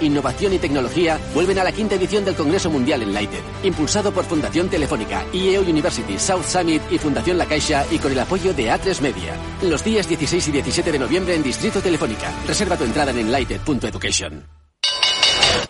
Innovación y Tecnología vuelven a la quinta edición del Congreso Mundial Enlighted, impulsado por Fundación Telefónica, IEO University, South Summit y Fundación La Caixa y con el apoyo de A3 Media. Los días 16 y 17 de noviembre en Distrito Telefónica. Reserva tu entrada en enlighted.education.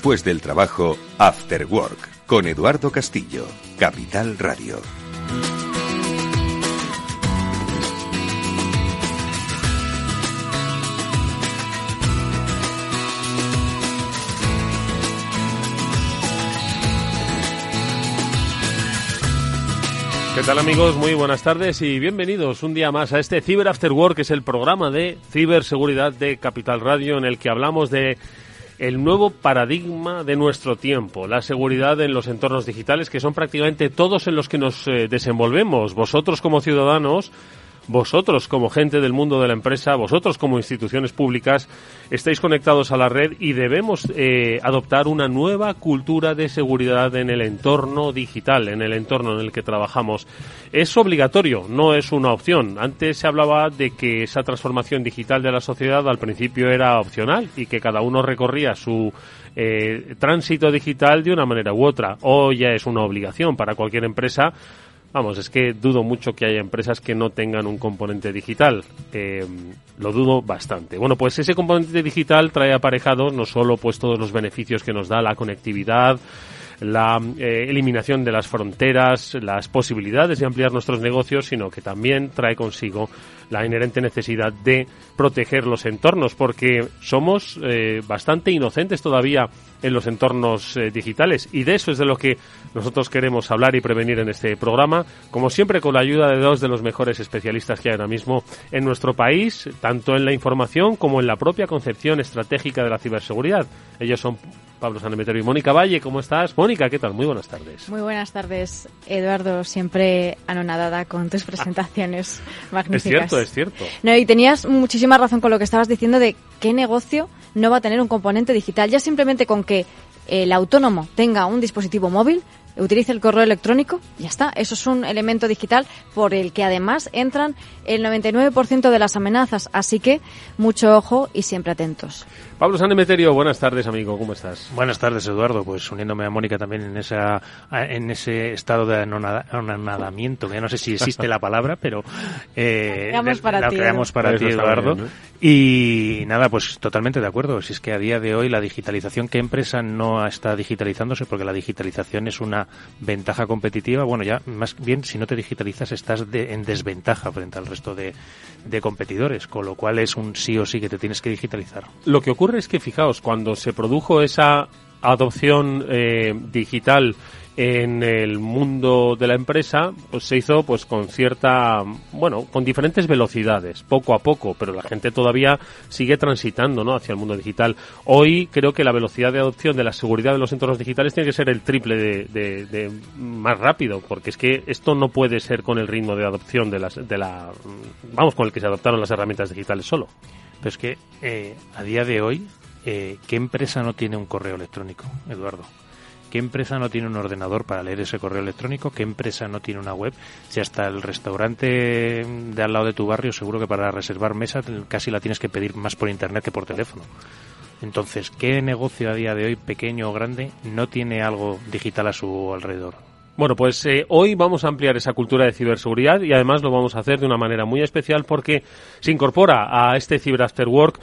Después del trabajo, After Work, con Eduardo Castillo, Capital Radio. ¿Qué tal amigos? Muy buenas tardes y bienvenidos un día más a este Cyber After Work, que es el programa de ciberseguridad de Capital Radio en el que hablamos de el nuevo paradigma de nuestro tiempo, la seguridad en los entornos digitales, que son prácticamente todos en los que nos eh, desenvolvemos. Vosotros como ciudadanos vosotros como gente del mundo de la empresa, vosotros como instituciones públicas, estáis conectados a la red y debemos eh, adoptar una nueva cultura de seguridad en el entorno digital, en el entorno en el que trabajamos. Es obligatorio, no es una opción. Antes se hablaba de que esa transformación digital de la sociedad al principio era opcional y que cada uno recorría su eh, tránsito digital de una manera u otra. Hoy ya es una obligación para cualquier empresa Vamos, es que dudo mucho que haya empresas que no tengan un componente digital. Eh, lo dudo bastante. Bueno, pues ese componente digital trae aparejado no solo pues todos los beneficios que nos da la conectividad, la eh, eliminación de las fronteras, las posibilidades de ampliar nuestros negocios, sino que también trae consigo la inherente necesidad de proteger los entornos, porque somos eh, bastante inocentes todavía en los entornos eh, digitales y de eso es de lo que nosotros queremos hablar y prevenir en este programa, como siempre con la ayuda de dos de los mejores especialistas que hay ahora mismo en nuestro país, tanto en la información como en la propia concepción estratégica de la ciberseguridad. Ellos son Pablo Sanemeterio y Mónica Valle. ¿Cómo estás? Mónica, ¿qué tal? Muy buenas tardes. Muy buenas tardes, Eduardo. Siempre anonadada con tus presentaciones magníficas. Es cierto, es cierto. No, y tenías muchísima razón con lo que estabas diciendo de qué negocio no va a tener un componente digital. Ya simplemente con que el autónomo tenga un dispositivo móvil, utilice el correo electrónico, ya está. Eso es un elemento digital por el que además entran el 99% de las amenazas. Así que mucho ojo y siempre atentos. Pablo Sanemeterio, buenas tardes, amigo, ¿cómo estás? Buenas tardes, Eduardo. Pues uniéndome a Mónica también en esa en ese estado de anonadamiento, que ya no sé si existe la palabra, pero eh, creamos para la ti, creamos para ti, Eduardo. Y nada, pues totalmente de acuerdo. Si es que a día de hoy la digitalización, ¿qué empresa no está digitalizándose? Porque la digitalización es una ventaja competitiva. Bueno, ya más bien, si no te digitalizas, estás en desventaja frente al resto de, de competidores, con lo cual es un sí o sí que te tienes que digitalizar. Lo que ocurre es que, fijaos, cuando se produjo esa adopción eh, digital en el mundo de la empresa pues se hizo pues con cierta bueno con diferentes velocidades poco a poco pero la gente todavía sigue transitando no hacia el mundo digital. Hoy creo que la velocidad de adopción de la seguridad de los entornos digitales tiene que ser el triple de, de, más rápido porque es que esto no puede ser con el ritmo de adopción de las de la vamos con el que se adoptaron las herramientas digitales solo. Pero es que eh, a día de hoy, eh, ¿qué empresa no tiene un correo electrónico, Eduardo? ¿Qué empresa no tiene un ordenador para leer ese correo electrónico? ¿Qué empresa no tiene una web? Si hasta el restaurante de al lado de tu barrio, seguro que para reservar mesa casi la tienes que pedir más por internet que por teléfono. Entonces, ¿qué negocio a día de hoy, pequeño o grande, no tiene algo digital a su alrededor? Bueno, pues eh, hoy vamos a ampliar esa cultura de ciberseguridad y además lo vamos a hacer de una manera muy especial porque se incorpora a este Cyber After Work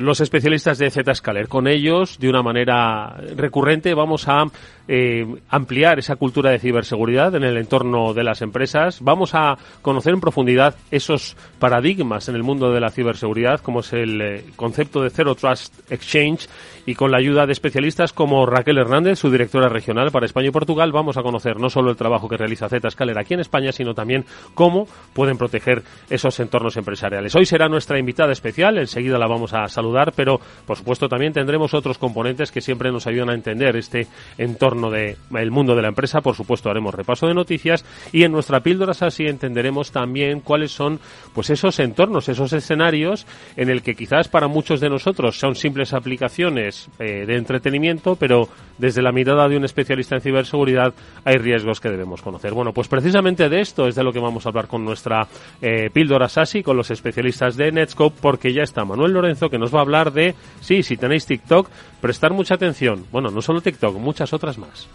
los especialistas de Zscaler. Con ellos, de una manera recurrente, vamos a eh, ampliar esa cultura de ciberseguridad en el entorno de las empresas. Vamos a conocer en profundidad esos paradigmas en el mundo de la ciberseguridad, como es el eh, concepto de Zero Trust Exchange, y con la ayuda de especialistas como Raquel Hernández, su directora regional para España y Portugal, vamos a conocer no solo el trabajo que realiza Zscaler aquí en España, sino también cómo pueden proteger esos entornos empresariales. Hoy será nuestra invitada especial, enseguida la vamos a saludar pero por supuesto también tendremos otros componentes que siempre nos ayudan a entender este entorno del el mundo de la empresa. Por supuesto haremos repaso de noticias y en nuestra píldora así entenderemos también cuáles son pues esos entornos, esos escenarios en el que quizás para muchos de nosotros son simples aplicaciones eh, de entretenimiento, pero desde la mirada de un especialista en ciberseguridad hay riesgos que debemos conocer. Bueno, pues precisamente de esto es de lo que vamos a hablar con nuestra eh, píldora SASI, con los especialistas de Netscope, porque ya está Manuel Lorenzo que nos va a hablar de, sí, si tenéis TikTok, prestar mucha atención. Bueno, no solo TikTok, muchas otras más.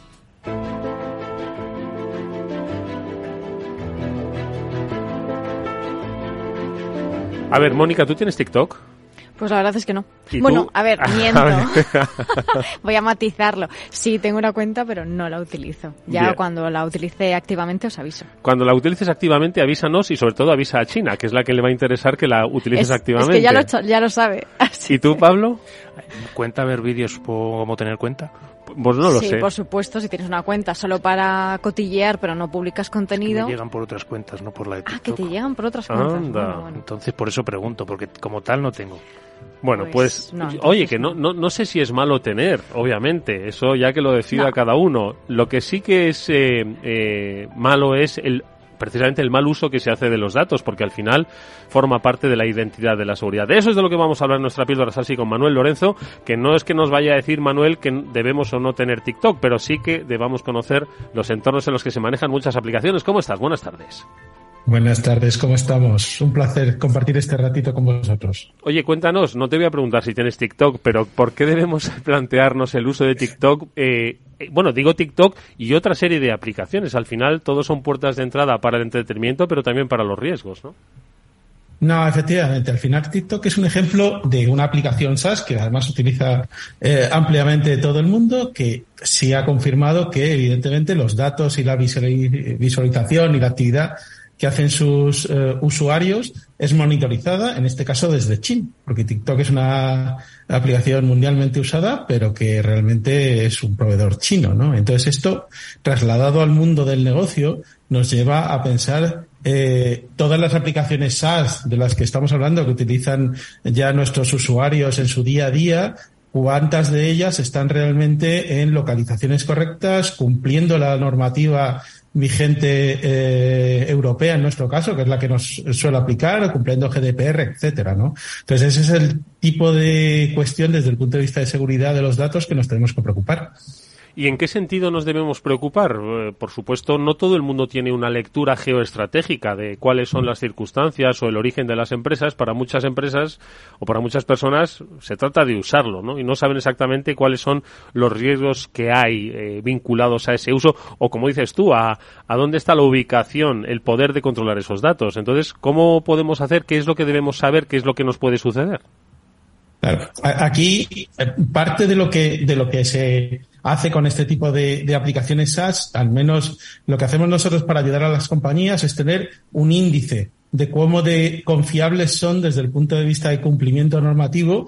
A ver, Mónica, ¿tú tienes TikTok? Pues la verdad es que no. Bueno, a ver, miento. Voy a matizarlo. Sí, tengo una cuenta, pero no la utilizo. Ya cuando la utilice activamente os aviso. Cuando la utilices activamente, avísanos y sobre todo avisa a China, que es la que le va a interesar que la utilices activamente. Es que ya lo, ya lo sabe. ¿Y tú, Pablo? ¿Cuenta ver vídeos cómo tener cuenta? Pues no lo sí, por supuesto, si tienes una cuenta solo para cotillear, pero no publicas contenido. Que llegan por otras cuentas, no por la de TikTok. Ah, que te llegan por otras cuentas. Entonces, por eso pregunto, porque como tal no tengo. Bueno, pues, pues oye, que no, no, no, sé si es malo tener, obviamente, eso ya que lo decida cada uno. Lo que sí que es eh, eh, malo es el precisamente el mal uso que se hace de los datos, porque al final forma parte de la identidad de la seguridad. De eso es de lo que vamos a hablar en nuestra píldora así con Manuel Lorenzo, que no es que nos vaya a decir Manuel que debemos o no tener TikTok, pero sí que debamos conocer los entornos en los que se manejan muchas aplicaciones. ¿Cómo estás? Buenas tardes. Buenas tardes, ¿cómo estamos? Un placer compartir este ratito con vosotros. Oye, cuéntanos, no te voy a preguntar si tienes TikTok, pero ¿por qué debemos plantearnos el uso de TikTok? Eh, eh, bueno, digo TikTok y otra serie de aplicaciones. Al final, todos son puertas de entrada para el entretenimiento, pero también para los riesgos, ¿no? No, efectivamente. Al final, TikTok es un ejemplo de una aplicación SaaS que además utiliza eh, ampliamente todo el mundo, que sí ha confirmado que, evidentemente, los datos y la visualización y la actividad que hacen sus eh, usuarios es monitorizada, en este caso desde China, porque TikTok es una aplicación mundialmente usada, pero que realmente es un proveedor chino, ¿no? Entonces esto, trasladado al mundo del negocio, nos lleva a pensar eh, todas las aplicaciones SaaS de las que estamos hablando, que utilizan ya nuestros usuarios en su día a día, cuántas de ellas están realmente en localizaciones correctas, cumpliendo la normativa vigente eh, europea en nuestro caso, que es la que nos suele aplicar, cumpliendo GDPR, etcétera, ¿no? Entonces ese es el tipo de cuestión desde el punto de vista de seguridad de los datos que nos tenemos que preocupar. ¿Y en qué sentido nos debemos preocupar? Eh, por supuesto, no todo el mundo tiene una lectura geoestratégica de cuáles son las circunstancias o el origen de las empresas. Para muchas empresas o para muchas personas se trata de usarlo, ¿no? Y no saben exactamente cuáles son los riesgos que hay eh, vinculados a ese uso o, como dices tú, a, a dónde está la ubicación, el poder de controlar esos datos. Entonces, ¿cómo podemos hacer? ¿Qué es lo que debemos saber? ¿Qué es lo que nos puede suceder? Claro. Aquí eh, parte de lo que de lo que se hace con este tipo de, aplicaciones SaaS, al menos lo que hacemos nosotros para ayudar a las compañías es tener un índice de cómo de confiables son desde el punto de vista de cumplimiento normativo,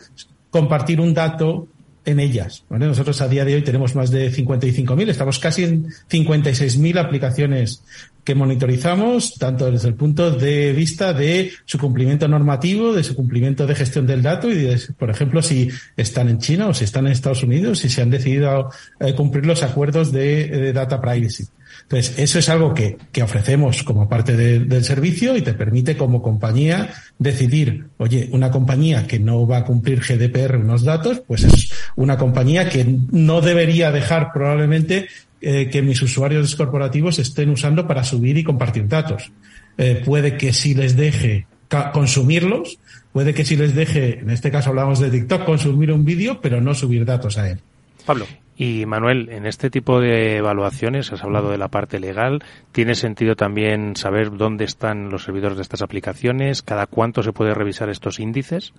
compartir un dato en ellas. Nosotros a día de hoy tenemos más de 55.000, estamos casi en 56.000 aplicaciones que monitorizamos, tanto desde el punto de vista de su cumplimiento normativo, de su cumplimiento de gestión del dato y, de, por ejemplo, si están en China o si están en Estados Unidos, si se han decidido eh, cumplir los acuerdos de data privacy. Entonces, eso es algo que, que ofrecemos como parte del servicio y te permite como compañía decidir, oye, una compañía que no va a cumplir GDPR unos datos, pues es una compañía que no debería dejar probablemente eh, que mis usuarios corporativos estén usando para subir y compartir datos. Eh, puede que si les deje consumirlos, puede que sí les deje, en este caso hablamos de TikTok, consumir un vídeo, pero no subir datos a él. Pablo. Y Manuel, en este tipo de evaluaciones, has hablado de la parte legal, ¿tiene sentido también saber dónde están los servidores de estas aplicaciones? ¿Cada cuánto se puede revisar estos índices?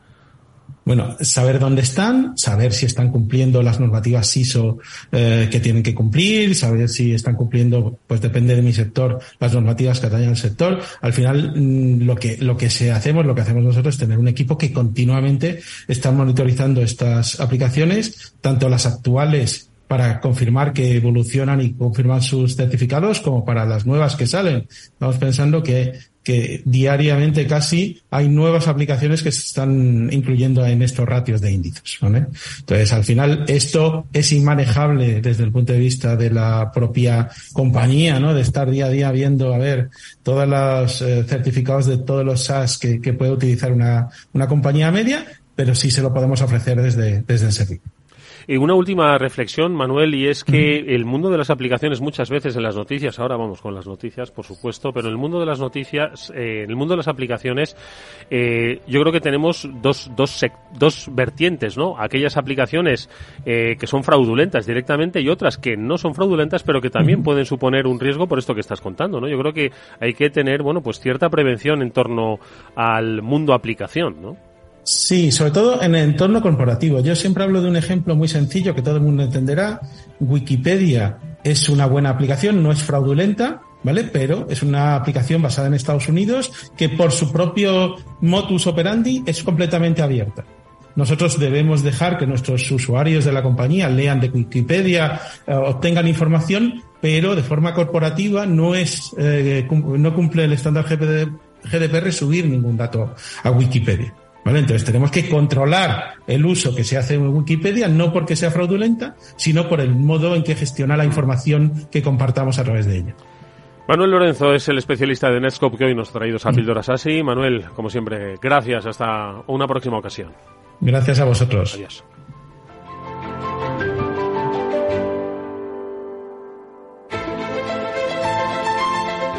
Bueno, saber dónde están, saber si están cumpliendo las normativas ISO eh, que tienen que cumplir, saber si están cumpliendo, pues depende de mi sector, las normativas que atañen al sector. Al final, mm, lo que, lo que se hacemos, lo que hacemos nosotros es tener un equipo que continuamente está monitorizando estas aplicaciones, tanto las actuales para confirmar que evolucionan y confirman sus certificados como para las nuevas que salen. Estamos pensando que que diariamente casi hay nuevas aplicaciones que se están incluyendo en estos ratios de índices. ¿vale? Entonces, al final, esto es inmanejable desde el punto de vista de la propia compañía, ¿no? De estar día a día viendo, a ver, todos los eh, certificados de todos los SaaS que, puede utilizar una, una compañía media, pero sí se lo podemos ofrecer desde, desde el servicio. Y una última reflexión, Manuel, y es que el mundo de las aplicaciones muchas veces en las noticias, ahora vamos con las noticias, por supuesto, pero en el mundo de las noticias, eh, en el mundo de las aplicaciones, eh, yo creo que tenemos dos, dos, dos vertientes, ¿no? Aquellas aplicaciones eh, que son fraudulentas directamente y otras que no son fraudulentas, pero que también pueden suponer un riesgo por esto que estás contando, ¿no? Yo creo que hay que tener, bueno, pues cierta prevención en torno al mundo aplicación, ¿no? Sí, sobre todo en el entorno corporativo. Yo siempre hablo de un ejemplo muy sencillo que todo el mundo entenderá. Wikipedia es una buena aplicación, no es fraudulenta, ¿vale? Pero es una aplicación basada en Estados Unidos que por su propio modus operandi es completamente abierta. Nosotros debemos dejar que nuestros usuarios de la compañía lean de Wikipedia, eh, obtengan información, pero de forma corporativa no es, eh, no cumple el estándar GDPR subir ningún dato a Wikipedia. Entonces tenemos que controlar el uso que se hace en Wikipedia, no porque sea fraudulenta, sino por el modo en que gestiona la información que compartamos a través de ella. Manuel Lorenzo es el especialista de Netscope que hoy nos ha traído a Píldoras así. Manuel, como siempre, gracias. Hasta una próxima ocasión. Gracias a vosotros. Adiós.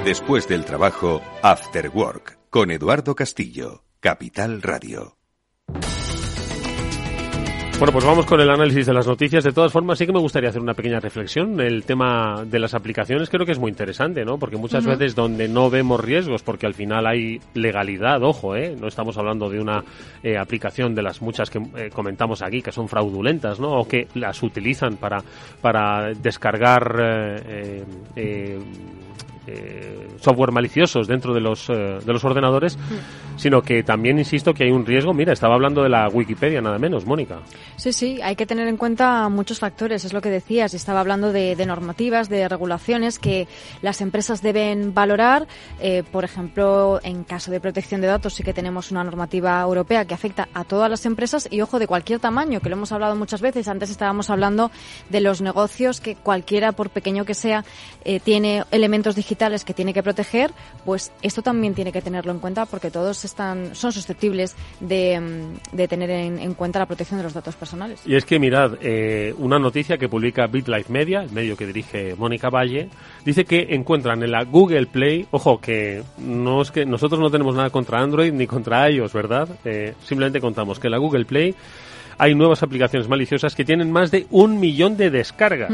Después del trabajo, After Work, con Eduardo Castillo. Capital Radio. Bueno, pues vamos con el análisis de las noticias. De todas formas, sí que me gustaría hacer una pequeña reflexión. El tema de las aplicaciones creo que es muy interesante, ¿no? Porque muchas veces donde no vemos riesgos, porque al final hay legalidad, ojo, ¿eh? No estamos hablando de una eh, aplicación de las muchas que eh, comentamos aquí, que son fraudulentas, ¿no? O que las utilizan para, para descargar eh, eh eh, software maliciosos dentro de los, eh, de los ordenadores, sino que también insisto que hay un riesgo. Mira, estaba hablando de la Wikipedia, nada menos, Mónica. Sí, sí, hay que tener en cuenta muchos factores, es lo que decías. Estaba hablando de, normativas, de regulaciones que las empresas deben valorar. Eh, por ejemplo, en caso de protección de datos, sí que tenemos una normativa europea que afecta a todas las empresas y, ojo, de cualquier tamaño, que lo hemos hablado muchas veces. Antes estábamos hablando de los negocios que cualquiera, por pequeño que sea, tiene elementos digitales que tiene que proteger, pues esto también tiene que tenerlo en cuenta porque todos están son susceptibles de, mm, de tener en, cuenta la protección de los datos personales. Y es que mirad, eh, una noticia que publica BitLife Media, el medio que dirige Mónica Valle, dice que encuentran en la Google Play, ojo, que no es que nosotros no tenemos nada contra Android ni contra iOS, ¿verdad? Eh, simplemente contamos que la Google Play hay nuevas aplicaciones maliciosas que tienen más de un millón de descargas.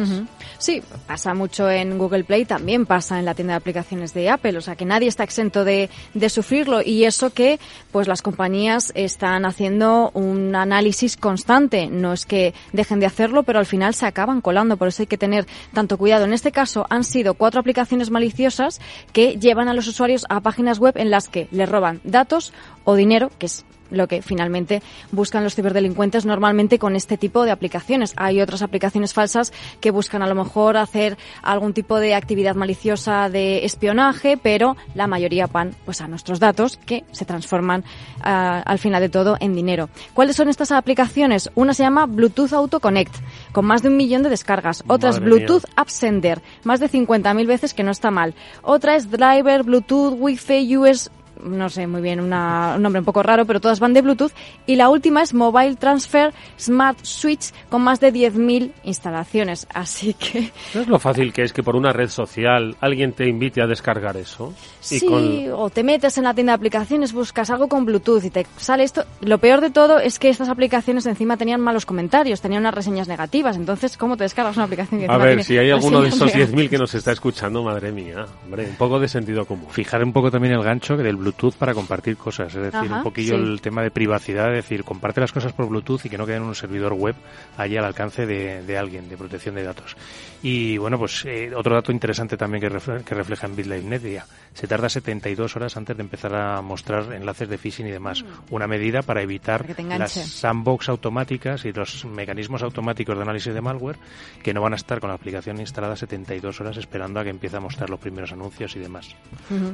Sí, pasa mucho en Google Play, también pasa en la tienda de aplicaciones de Apple, o sea que nadie está exento de, de sufrirlo y eso que pues las compañías están haciendo un análisis constante, no es que dejen de hacerlo, pero al final se acaban colando, por eso hay que tener tanto cuidado. En este caso han sido cuatro aplicaciones maliciosas que llevan a los usuarios a páginas web en las que les roban datos o dinero, que es lo que finalmente buscan los ciberdelincuentes normalmente con este tipo de aplicaciones. Hay otras aplicaciones falsas que buscan a lo mejor hacer algún tipo de actividad maliciosa de espionaje, pero la mayoría van pues a nuestros datos que se transforman ah, al final de todo en dinero. ¿Cuáles son estas aplicaciones? Una se llama Bluetooth Auto Connect, con más de un millón de descargas. Otra es Bluetooth App Sender, más de 50.000 veces que no está mal. Otra es Driver Bluetooth Wi-Fi US no sé muy bien, una, un nombre un poco raro, pero todas van de Bluetooth. Y la última es Mobile Transfer Smart Switch con más de 10.000 instalaciones. Así que... ¿No es lo fácil que es que por una red social alguien te invite a descargar eso? sí, o te metes en la tienda de aplicaciones, buscas algo con Bluetooth y te sale esto. Lo peor de todo es que estas aplicaciones encima tenían malos comentarios, tenían unas reseñas negativas. Entonces, ¿cómo te descargas una aplicación que A ver, si hay alguno de esos 10.000 que nos está escuchando, madre mía, hombre, un poco de sentido común. Fijar un poco también el gancho del Bluetooth para compartir cosas, es decir, un poquillo el tema de privacidad, es decir, comparte las cosas por Bluetooth y que no queden en un servidor web allí al alcance de, alguien, de protección de datos. Y bueno, pues eh, otro dato interesante también que, que refleja en BitLife ya se tarda 72 horas antes de empezar a mostrar enlaces de phishing y demás. Mm. Una medida para evitar las sandbox automáticas y los mecanismos automáticos de análisis de malware que no van a estar con la aplicación instalada 72 horas esperando a que empiece a mostrar los primeros anuncios y demás.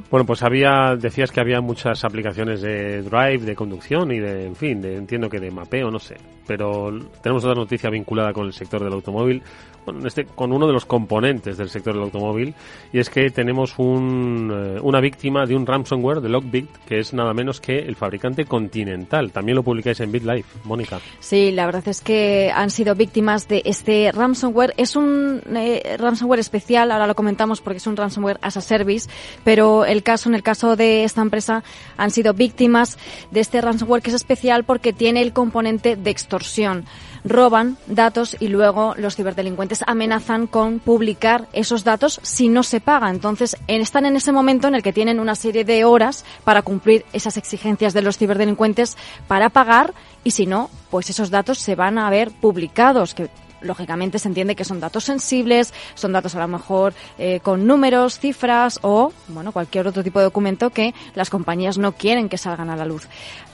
Bueno, pues había, decías que había muchas aplicaciones de drive, de conducción y de, en fin, de, entiendo que de mapeo, no sé. Pero tenemos otra noticia vinculada con el sector del automóvil con, este, con uno de los componentes del sector del automóvil y es que tenemos un, eh, una víctima de un ransomware de Lockbit que es nada menos que el fabricante Continental. También lo publicáis en BitLife, Mónica. Sí, la verdad es que han sido víctimas de este ransomware. Es un eh, ransomware especial, ahora lo comentamos porque es un ransomware as a service, pero el caso, en el caso de esta empresa, han sido víctimas de este ransomware que es especial porque tiene el componente de extorsión roban datos y luego los ciberdelincuentes amenazan con publicar esos datos si no se paga. Entonces, están en ese momento en el que tienen una serie de horas para cumplir esas exigencias de los ciberdelincuentes para pagar y si no, pues esos datos se van a ver publicados, que lógicamente se entiende que son datos sensibles, son datos a lo mejor eh, con números, cifras o bueno cualquier otro tipo de documento que las compañías no quieren que salgan a la luz.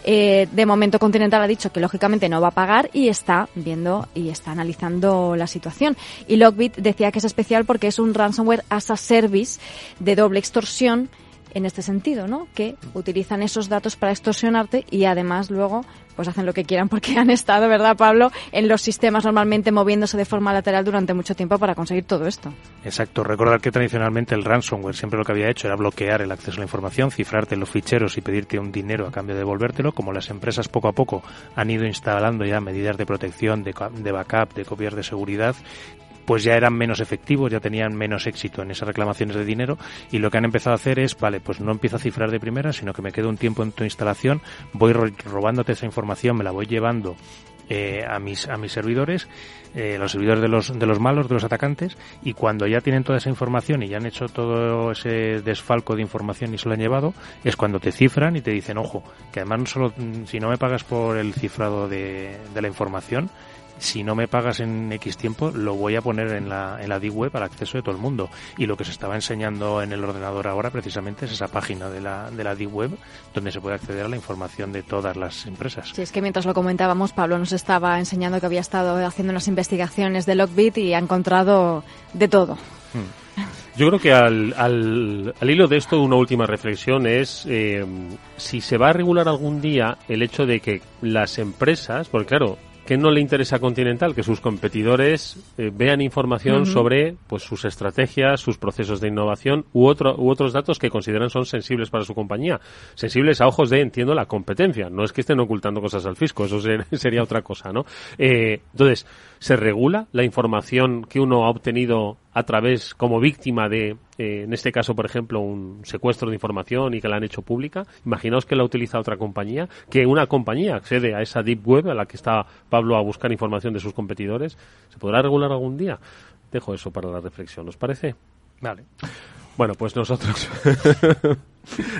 Eh, de momento Continental ha dicho que lógicamente no va a pagar y está viendo y está analizando la situación. Y Lockbit decía que es especial porque es un ransomware as a service de doble extorsión en este sentido, ¿no? Que utilizan esos datos para extorsionarte y además luego pues hacen lo que quieran porque han estado, ¿verdad, Pablo?, en los sistemas normalmente moviéndose de forma lateral durante mucho tiempo para conseguir todo esto. Exacto. Recordar que tradicionalmente el ransomware siempre lo que había hecho era bloquear el acceso a la información, cifrarte los ficheros y pedirte un dinero a cambio de devolvértelo. Como las empresas poco a poco han ido instalando ya medidas de protección, de, de backup, de copias de seguridad, pues ya eran menos efectivos, ya tenían menos éxito en esas reclamaciones de dinero y lo que han empezado a hacer es, vale, pues no empiezo a cifrar de primera, sino que me quedo un tiempo en tu instalación, voy robándote esa información, me la voy llevando eh, a mis a mis servidores, eh, los servidores de los de los malos, de los atacantes, y cuando ya tienen toda esa información y ya han hecho todo ese desfalco de información y se lo han llevado, es cuando te cifran y te dicen, ojo, que además no solo si no me pagas por el cifrado de, de la información, si no me pagas en X tiempo, lo voy a poner en la, en la D-Web al acceso de todo el mundo. Y lo que se estaba enseñando en el ordenador ahora precisamente es esa página de la, de la D-Web donde se puede acceder a la información de todas las empresas. Sí, es que mientras lo comentábamos, Pablo nos estaba enseñando que había estado haciendo unas investigaciones de Lockbit y ha encontrado de todo. Hmm. Yo creo que al, al, al, hilo de esto una última reflexión es eh, si se va a regular algún día el hecho de que las empresas, porque claro, ¿Qué no le interesa a Continental? Que sus competidores eh, vean información sobre pues, sus estrategias, sus procesos de innovación u, otro, u otros datos que consideran son sensibles para su compañía. Sensibles a ojos de, entiendo, la competencia. No es que estén ocultando cosas al fisco, eso sería otra cosa, ¿no? Eh, entonces, ¿Se regula la información que uno ha obtenido a través, como víctima de, eh, en este caso, por ejemplo, un secuestro de información y que la han hecho pública? Imaginaos que la utiliza otra compañía, que una compañía accede a esa deep web a la que está Pablo a buscar información de sus competidores. ¿Se podrá regular algún día? Dejo eso para la reflexión, ¿os parece? Vale. Bueno, pues nosotros.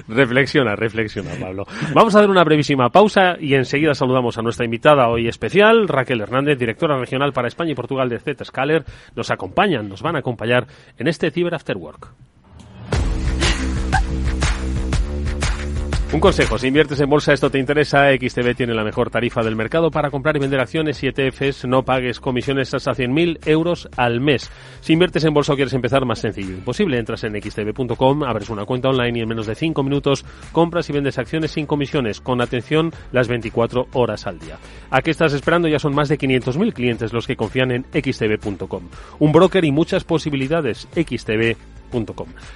reflexiona, reflexiona, Pablo. Vamos a dar una brevísima pausa y enseguida saludamos a nuestra invitada hoy especial, Raquel Hernández, directora regional para España y Portugal de Zscaler. Nos acompañan, nos van a acompañar en este Cyber After Work. Un consejo, si inviertes en bolsa esto te interesa, XTB tiene la mejor tarifa del mercado para comprar y vender acciones y ETFs, no pagues comisiones hasta 100.000 euros al mes. Si inviertes en bolsa o quieres empezar, más sencillo imposible, entras en xtb.com, abres una cuenta online y en menos de 5 minutos compras y vendes acciones sin comisiones, con atención las 24 horas al día. ¿A qué estás esperando? Ya son más de 500.000 clientes los que confían en xtb.com. Un broker y muchas posibilidades, XTB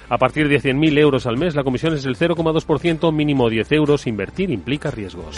A partir de 100.000 euros al mes, la comisión es del 0,2%, mínimo 10 euros. Invertir implica riesgos.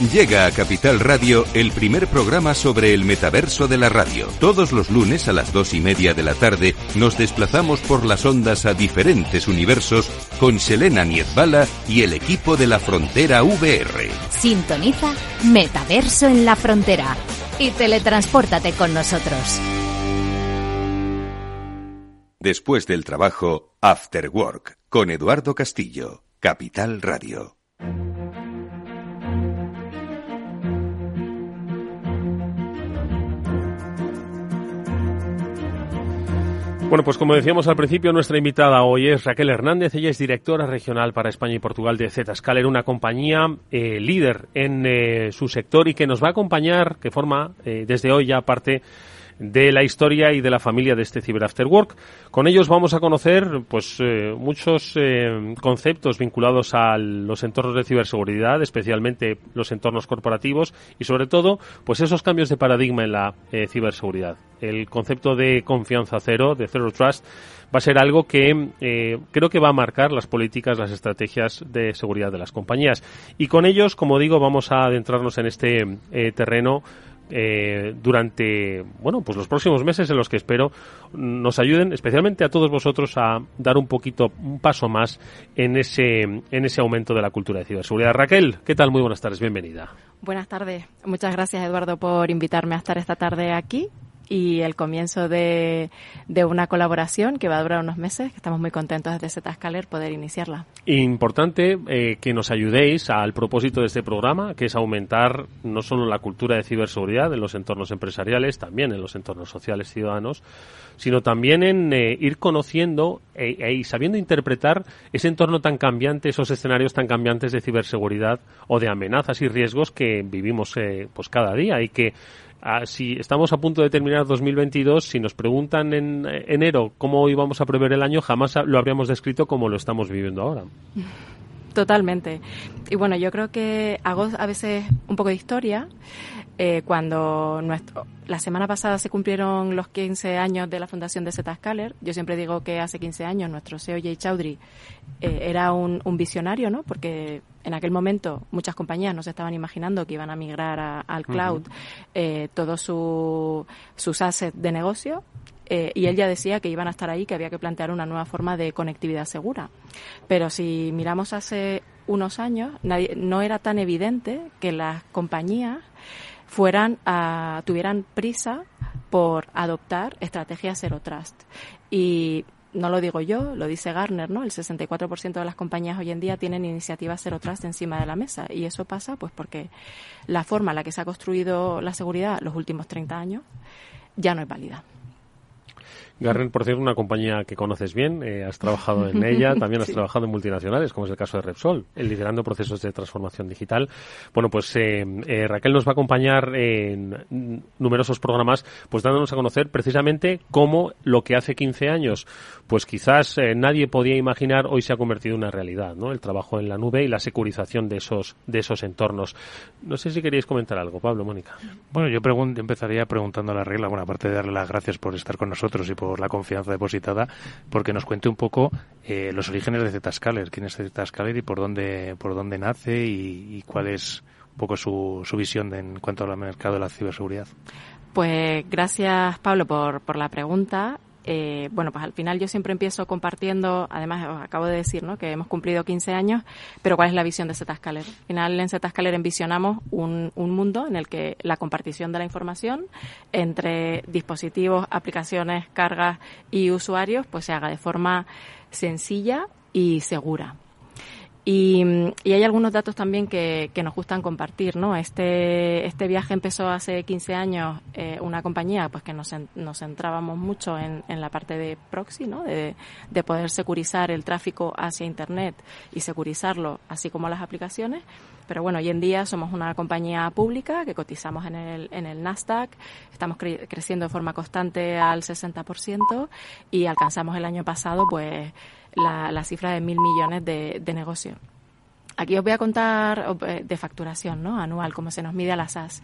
Llega a Capital Radio el primer programa sobre el metaverso de la radio. Todos los lunes a las dos y media de la tarde nos desplazamos por las ondas a diferentes universos con Selena Niezbala y el equipo de la Frontera VR. Sintoniza Metaverso en la Frontera y teletranspórtate con nosotros. Después del trabajo, After Work, con Eduardo Castillo, Capital Radio. Bueno, pues como decíamos al principio, nuestra invitada hoy es Raquel Hernández. Ella es directora regional para España y Portugal de Zscaler, una compañía eh, líder en eh, su sector y que nos va a acompañar, que forma eh, desde hoy ya parte de la historia y de la familia de este Cyber After Work. Con ellos vamos a conocer pues eh, muchos eh, conceptos vinculados a los entornos de ciberseguridad, especialmente los entornos corporativos y sobre todo pues esos cambios de paradigma en la eh, ciberseguridad. El concepto de confianza cero, de zero trust, va a ser algo que creo que va a marcar las políticas, las estrategias de seguridad de las compañías. Y con ellos, como digo, vamos a adentrarnos en este terreno eh, durante bueno pues los próximos meses en los que espero nos ayuden especialmente a todos vosotros a dar un poquito un paso más en ese en ese aumento de la cultura de ciberseguridad. Raquel qué tal muy buenas tardes bienvenida. Buenas tardes. Muchas gracias Eduardo por invitarme a estar esta tarde aquí y el comienzo de, de, una colaboración que va a durar unos meses, que estamos muy contentos desde Zscaler poder iniciarla. Importante eh, que nos ayudéis al propósito de este programa, que es aumentar no solo la cultura de ciberseguridad en los entornos empresariales, también en los entornos sociales ciudadanos, sino también en eh, ir conociendo e, e, y sabiendo interpretar ese entorno tan cambiante, esos escenarios tan cambiantes de ciberseguridad o de amenazas y riesgos que vivimos eh, pues cada día y que Ah, si estamos a punto de terminar 2022, si nos preguntan en enero cómo íbamos a prever el año, jamás lo habríamos descrito como lo estamos viviendo ahora. Totalmente. Y bueno, yo creo que hago a veces un poco de historia. Eh, cuando nuestro, la semana pasada se cumplieron los 15 años de la fundación de Zscaler, yo siempre digo que hace 15 años nuestro CEO Jay Chaudhry eh, era un, visionario, ¿no? Porque en aquel momento muchas compañías no se estaban imaginando que iban a migrar al cloud eh, todos sus assets de negocio eh, y él ya decía que iban a estar ahí, que había que plantear una nueva forma de conectividad segura. Pero si miramos hace unos años, no era tan evidente que las compañías fueran a, tuvieran prisa por adoptar estrategias Zero Trust. Y no lo digo yo, lo dice Garner, ¿no? El 64% de las compañías hoy en día tienen iniciativas Zero Trust encima de la mesa. Y eso pasa pues porque la forma en la que se ha construido la seguridad los últimos 30 años ya no es válida. Garren, por cierto, una compañía que conoces bien, eh, has trabajado en ella, también has trabajado en multinacionales, como es el caso de Repsol, liderando procesos de transformación digital. Bueno, pues eh, eh, Raquel nos va a acompañar en numerosos programas, pues dándonos a conocer precisamente cómo lo que hace 15 años, pues quizás nadie podía imaginar, hoy se ha convertido en una realidad, ¿no? El trabajo en la nube y la securización de esos, de esos entornos. No sé si queríais comentar algo, Pablo, Mónica. Bueno, yo empezaría preguntando a la regla, bueno, aparte de darle las gracias por estar con nosotros y por la confianza depositada, porque nos cuente un poco eh, los orígenes de Zscaler, quién es Zscaler y por dónde, por dónde nace y, cuál es un poco su, su visión en cuanto al mercado de la ciberseguridad. Pues gracias, Pablo, por, por la pregunta. Eh, bueno, pues al final yo siempre empiezo compartiendo, además os acabo de decir, ¿no? Que hemos cumplido 15 años, pero ¿cuál es la visión de Zscaler? Al final en Zscaler envisionamos un mundo en el que la compartición de la información entre dispositivos, aplicaciones, cargas y usuarios, pues se haga de forma sencilla y segura. Y, hay algunos datos también que, nos gustan compartir, ¿no? Este, este viaje empezó hace 15 años eh, una compañía pues que nos, nos centrábamos mucho en, en la parte de proxy, ¿no? De, de poder securizar el tráfico hacia Internet y securizarlo, así como las aplicaciones. Pero bueno, hoy en día somos una compañía pública que cotizamos en el, en el Nasdaq, estamos creciendo de forma constante al 60% y alcanzamos el año pasado pues la, cifra de mil millones de, de negocio. Aquí os voy a contar eh, de facturación ¿no? anual, como se nos mide a las SAS.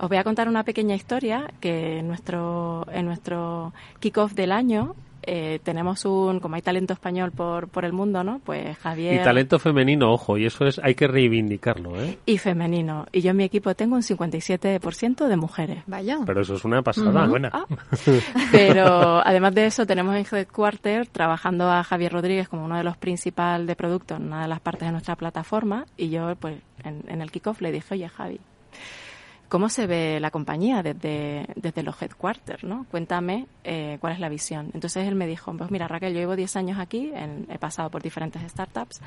Os voy a contar una pequeña historia que en nuestro, en nuestro kick-off del año eh, tenemos un, como hay talento español por, por el mundo, ¿no? Pues Javier. Y talento femenino, ojo, y eso es, hay que reivindicarlo, ¿eh? Y femenino. Y yo en mi equipo tengo un 57% de mujeres. Vaya. Pero eso es una pasada. Buena. Ah. Pero además de eso, tenemos en Headquarter trabajando a Javier Rodríguez como uno de los principales de producto en una de las partes de nuestra plataforma. Y yo, pues, en, en el kickoff le dije, oye, Javi, ¿Cómo se ve la compañía desde, desde los headquarters? ¿no? Cuéntame eh, cuál es la visión. Entonces él me dijo, pues mira Raquel, yo llevo 10 años aquí, he pasado por diferentes startups.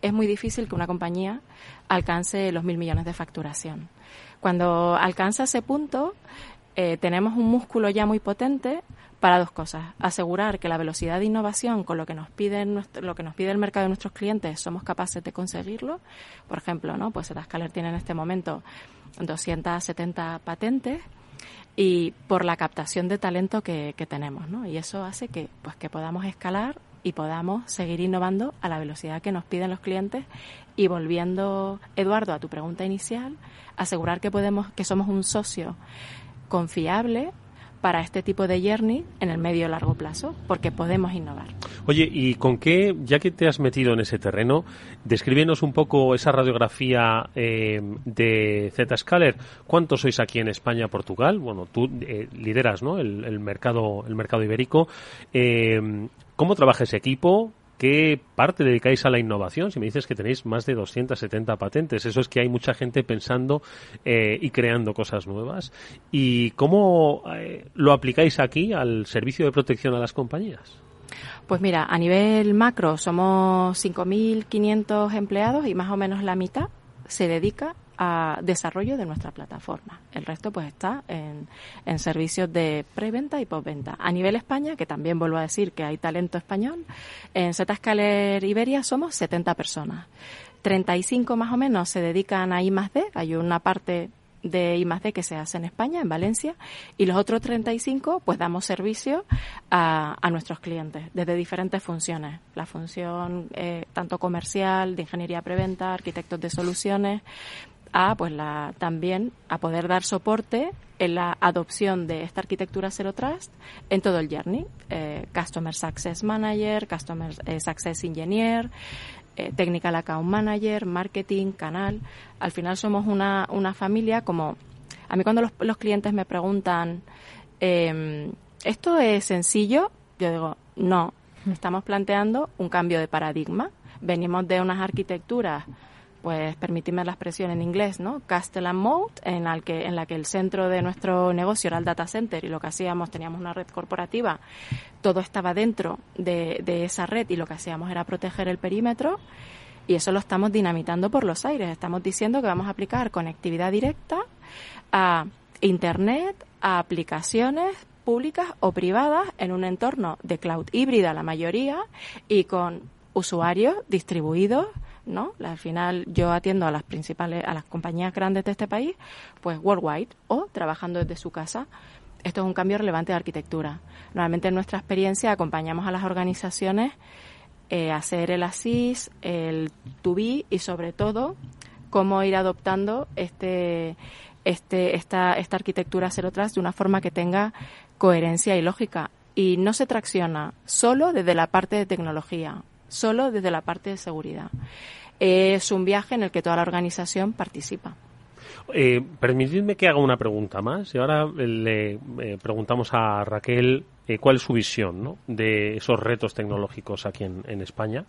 Es muy difícil que una compañía alcance los mil millones de facturación. Cuando alcanza ese punto, eh, tenemos un músculo ya muy potente para dos cosas. Asegurar que la velocidad de innovación con lo que nos pide lo que nos pide el mercado de nuestros clientes somos capaces de conseguirlo. Por ejemplo, ¿no? Pues Etascaler tiene en este momento 270 patentes y por la captación de talento que, tenemos, ¿no? Y eso hace que, pues, que podamos escalar y podamos seguir innovando a la velocidad que nos piden los clientes y volviendo, Eduardo, a tu pregunta inicial, asegurar que podemos, que somos un socio confiable para este tipo de journey en el medio y largo plazo, porque podemos innovar. Oye, ¿y con qué, ya que te has metido en ese terreno, descríbenos un poco esa radiografía eh, de Zscaler? ¿Cuántos sois aquí en España, Portugal? Bueno, tú eh, lideras ¿no? el, mercado, el mercado ibérico. Eh, ¿Cómo trabaja ese equipo? ¿Qué parte dedicáis a la innovación? Si me dices que tenéis más de 270 patentes, eso es que hay mucha gente pensando eh, y creando cosas nuevas. ¿Y cómo eh, lo aplicáis aquí al servicio de protección a las compañías? Pues mira, a nivel macro somos 5.500 empleados y más o menos la mitad se dedica a desarrollo de nuestra plataforma. El resto pues está en, servicios de preventa y postventa. A nivel España, que también vuelvo a decir que hay talento español, en Zscaler Iberia somos 70 personas. 35 más o menos se dedican a I más D, hay una parte de I más D que se hace en España, en Valencia, y los otros 35 pues damos servicio a, a nuestros clientes desde diferentes funciones. La función eh, tanto comercial, de ingeniería preventa, arquitectos de soluciones, a pues la también a poder dar soporte en la adopción de esta arquitectura Zero Trust en todo el journey. Eh, Customer Success Manager, Customer eh, Success Engineer, eh, Technical Account Manager, Marketing, Canal. Al final somos una, una familia como... A mí cuando los, los clientes me preguntan, em, ¿esto es sencillo? Yo digo, no, estamos planteando un cambio de paradigma. Venimos de unas arquitecturas pues permitidme la expresión en inglés, ¿no? Castle and Moat, en la, que, en la que el centro de nuestro negocio era el data center y lo que hacíamos, teníamos una red corporativa, todo estaba dentro de, de esa red y lo que hacíamos era proteger el perímetro y eso lo estamos dinamitando por los aires. Estamos diciendo que vamos a aplicar conectividad directa a Internet, a aplicaciones públicas o privadas en un entorno de cloud híbrida la mayoría y con usuarios distribuidos ¿no? Al final yo atiendo a las principales, a las compañías grandes de este país, pues worldwide o trabajando desde su casa. Esto es un cambio relevante de arquitectura. Normalmente en nuestra experiencia acompañamos a las organizaciones eh, a hacer el ASIS, el to be y sobre todo cómo ir adoptando este, este, esta, esta arquitectura Zero Trust de una forma que tenga coherencia y lógica. Y no se tracciona solo desde la parte de tecnología, solo desde la parte de seguridad. Es un viaje en el que toda la organización participa. Eh, permitidme que haga una pregunta más y ahora le eh, preguntamos a Raquel eh, cuál es su visión de esos retos tecnológicos aquí en, España.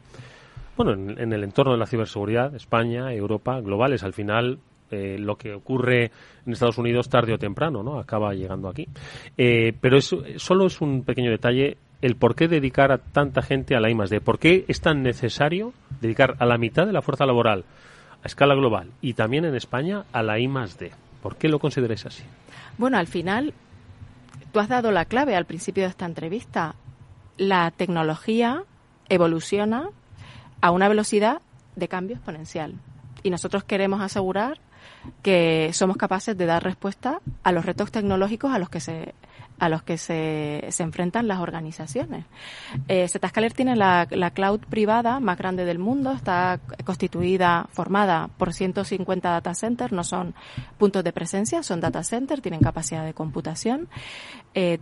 Bueno, en, el entorno de la ciberseguridad, España, Europa, globales, al final eh, lo que ocurre en Estados Unidos tarde o temprano, ¿no? Acaba llegando aquí. pero eso solo es un pequeño detalle el por qué dedicar a tanta gente a la I ¿Por qué es tan necesario dedicar a la mitad de la fuerza laboral a escala global y también en España a la I ¿Por qué lo consideráis así? Bueno, al final, tú has dado la clave al principio de esta entrevista. La tecnología evoluciona a una velocidad de cambio exponencial. Y nosotros queremos asegurar que somos capaces de dar respuesta a los retos tecnológicos a los que se a los que se, se enfrentan las organizaciones. Eh, tiene la, la, cloud privada más grande del mundo, está constituida, formada por 150 data centers, no son puntos de presencia, son data centers, tienen capacidad de computación. Eh,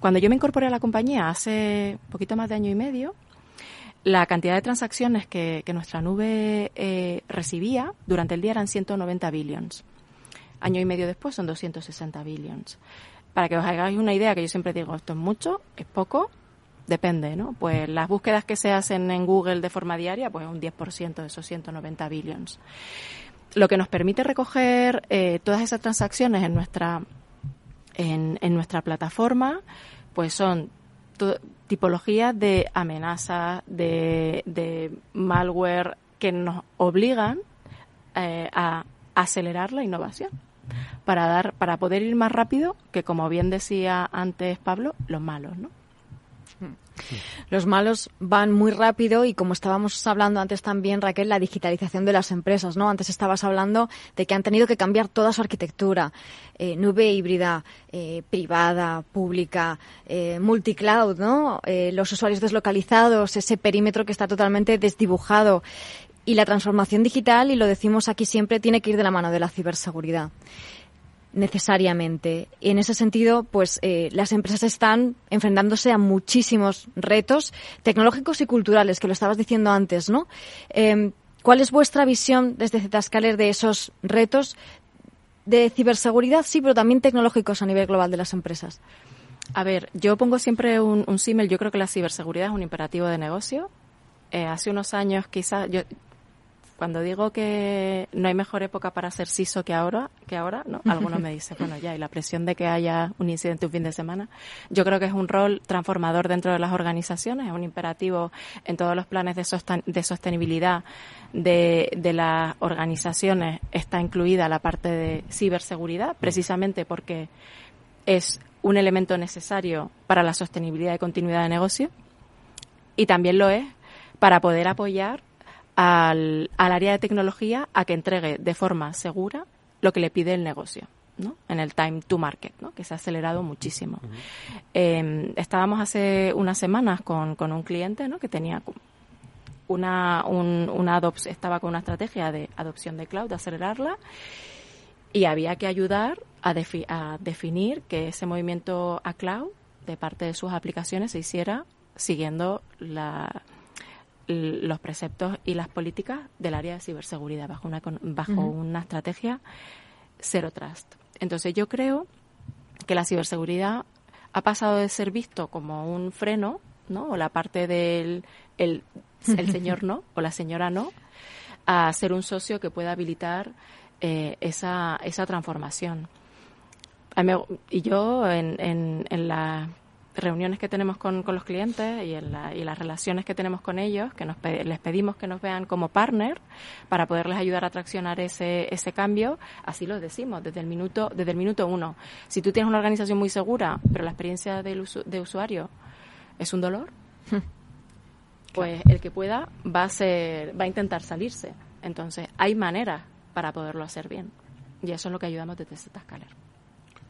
cuando yo me incorporé a la compañía hace poquito más de año y medio, la cantidad de transacciones que, que nuestra nube eh, recibía durante el día eran 190 billions. Año y medio después son 260 billions. Para que os hagáis una idea, que yo siempre digo, esto es mucho, es poco, depende, ¿no? Pues las búsquedas que se hacen en Google de forma diaria, pues un 10% de esos 190 billions. Lo que nos permite recoger eh, todas esas transacciones en nuestra, en, en nuestra plataforma, pues son tipologías de amenazas, de, de malware que nos obligan eh, a acelerar la innovación para dar para poder ir más rápido que como bien decía antes Pablo los malos no los malos van muy rápido y como estábamos hablando antes también, Raquel, la digitalización de las empresas, ¿no? Antes estabas hablando de que han tenido que cambiar toda su arquitectura, eh, nube híbrida, eh, privada, pública, eh, multicloud, ¿no? los usuarios deslocalizados, ese perímetro que está totalmente desdibujado. Y la transformación digital, y lo decimos aquí siempre, tiene que ir de la mano de la ciberseguridad necesariamente. Y en ese sentido, pues eh, las empresas están enfrentándose a muchísimos retos tecnológicos y culturales, que lo estabas diciendo antes, ¿no? Em, ¿Cuál es vuestra visión desde Zscaler de esos retos de ciberseguridad, sí, pero también tecnológicos a nivel global de las empresas? A ver, yo pongo siempre un, un símil. Yo creo que la ciberseguridad es un imperativo de negocio. Eh, hace unos años, quizás, yo, cuando digo que no hay mejor época para ser CISO que ahora, que ahora, ¿no? Algunos me dicen, bueno, ya, y la presión de que haya un incidente un fin de semana. Yo creo que es un rol transformador dentro de las organizaciones, es un imperativo en todos los planes de, de sostenibilidad de, de las organizaciones. Está incluida la parte de ciberseguridad, precisamente porque es un elemento necesario para la sostenibilidad y continuidad de negocio. Y también lo es para poder apoyar al, al área de tecnología a que entregue de forma segura lo que le pide el negocio. ¿no? en el time to market, ¿no? que se ha acelerado muchísimo. eh, estábamos hace unas semanas con, con un cliente ¿no? que tenía una, un, una estaba con una estrategia de adopción de cloud, de acelerarla, y había que ayudar a, a definir que ese movimiento a cloud de parte de sus aplicaciones se hiciera siguiendo la, los preceptos y las políticas del área de ciberseguridad bajo una, bajo una estrategia Zero Trust. Entonces yo creo que la ciberseguridad ha pasado de ser visto como un freno, ¿no? O la parte del el, señor no o la señora no, a ser un socio que pueda habilitar eh, esa, esa transformación. Y yo en, en, en la reuniones que tenemos con, con los clientes y, en la, y las relaciones que tenemos con ellos, que nos les pedimos que nos vean como partner para poderles ayudar a traccionar ese, ese cambio, así lo decimos desde el minuto desde el minuto uno. Si tú tienes una organización muy segura, pero la experiencia del de usuario es un dolor, pues el que pueda va a ser va a intentar salirse. Entonces hay maneras para poderlo hacer bien y eso es lo que ayudamos desde Zscaler.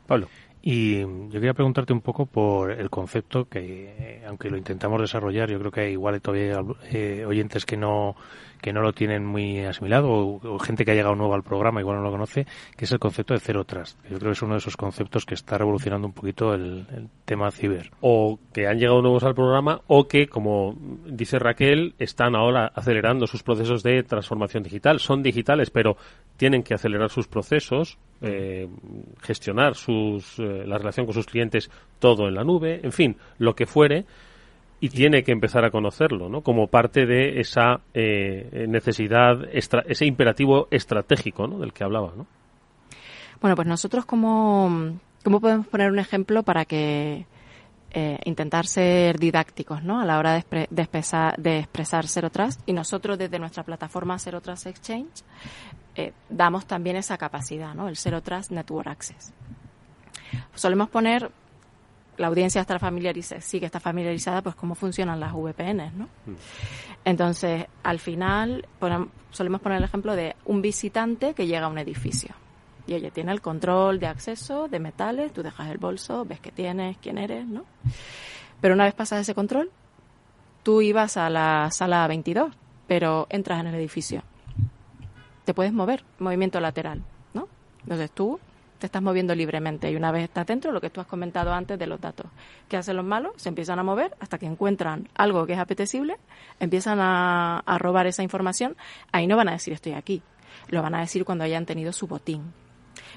Pablo. Y yo quería preguntarte un poco por el concepto que, eh, aunque lo intentamos desarrollar, yo creo que hay igual todavía eh, oyentes que no que no lo tienen muy asimilado o, gente que ha llegado nuevo al programa igual no lo conoce, que es el concepto de Zero Trust. Yo creo que es uno de esos conceptos que está revolucionando un poquito el, tema ciber. O que han llegado nuevos al programa o que, como dice Raquel, están ahora acelerando sus procesos de transformación digital. Son digitales, pero tienen que acelerar sus procesos eh, gestionar sus, eh, la relación con sus clientes todo en la nube, en fin, lo que fuere, y tiene que empezar a conocerlo, ¿no? Como parte de esa eh, necesidad, ese imperativo estratégico, ¿no? Del que hablaba, ¿no? Bueno, pues nosotros como, ¿cómo podemos poner un ejemplo para que eh, intentar ser didácticos ¿no? a la hora de, expresar, de expresar Zero Trust y nosotros desde nuestra plataforma Zero Trust Exchange eh, damos también esa capacidad, ¿no? el Zero Trust Network Access. Solemos poner, la audiencia está familiarizada, sí que está familiarizada, pues cómo funcionan las VPNs, ¿no? Mm. Entonces, al final, solemos poner el ejemplo de un visitante que llega a un edificio y ella tiene el control de acceso de metales, tú dejas el bolso, ves qué tienes, quién eres, ¿no? Pero una vez pasas ese control, tú ibas a la sala 22, pero entras en el edificio. Te puedes mover, movimiento lateral, ¿no? Entonces tú te estás moviendo libremente y una vez estás dentro, lo que tú has comentado antes de los datos. ¿Qué hacen los malos? Se empiezan a mover hasta que encuentran algo que es apetecible, empiezan a, robar esa información. Ahí no van a decir estoy aquí, lo van a decir cuando hayan tenido su botín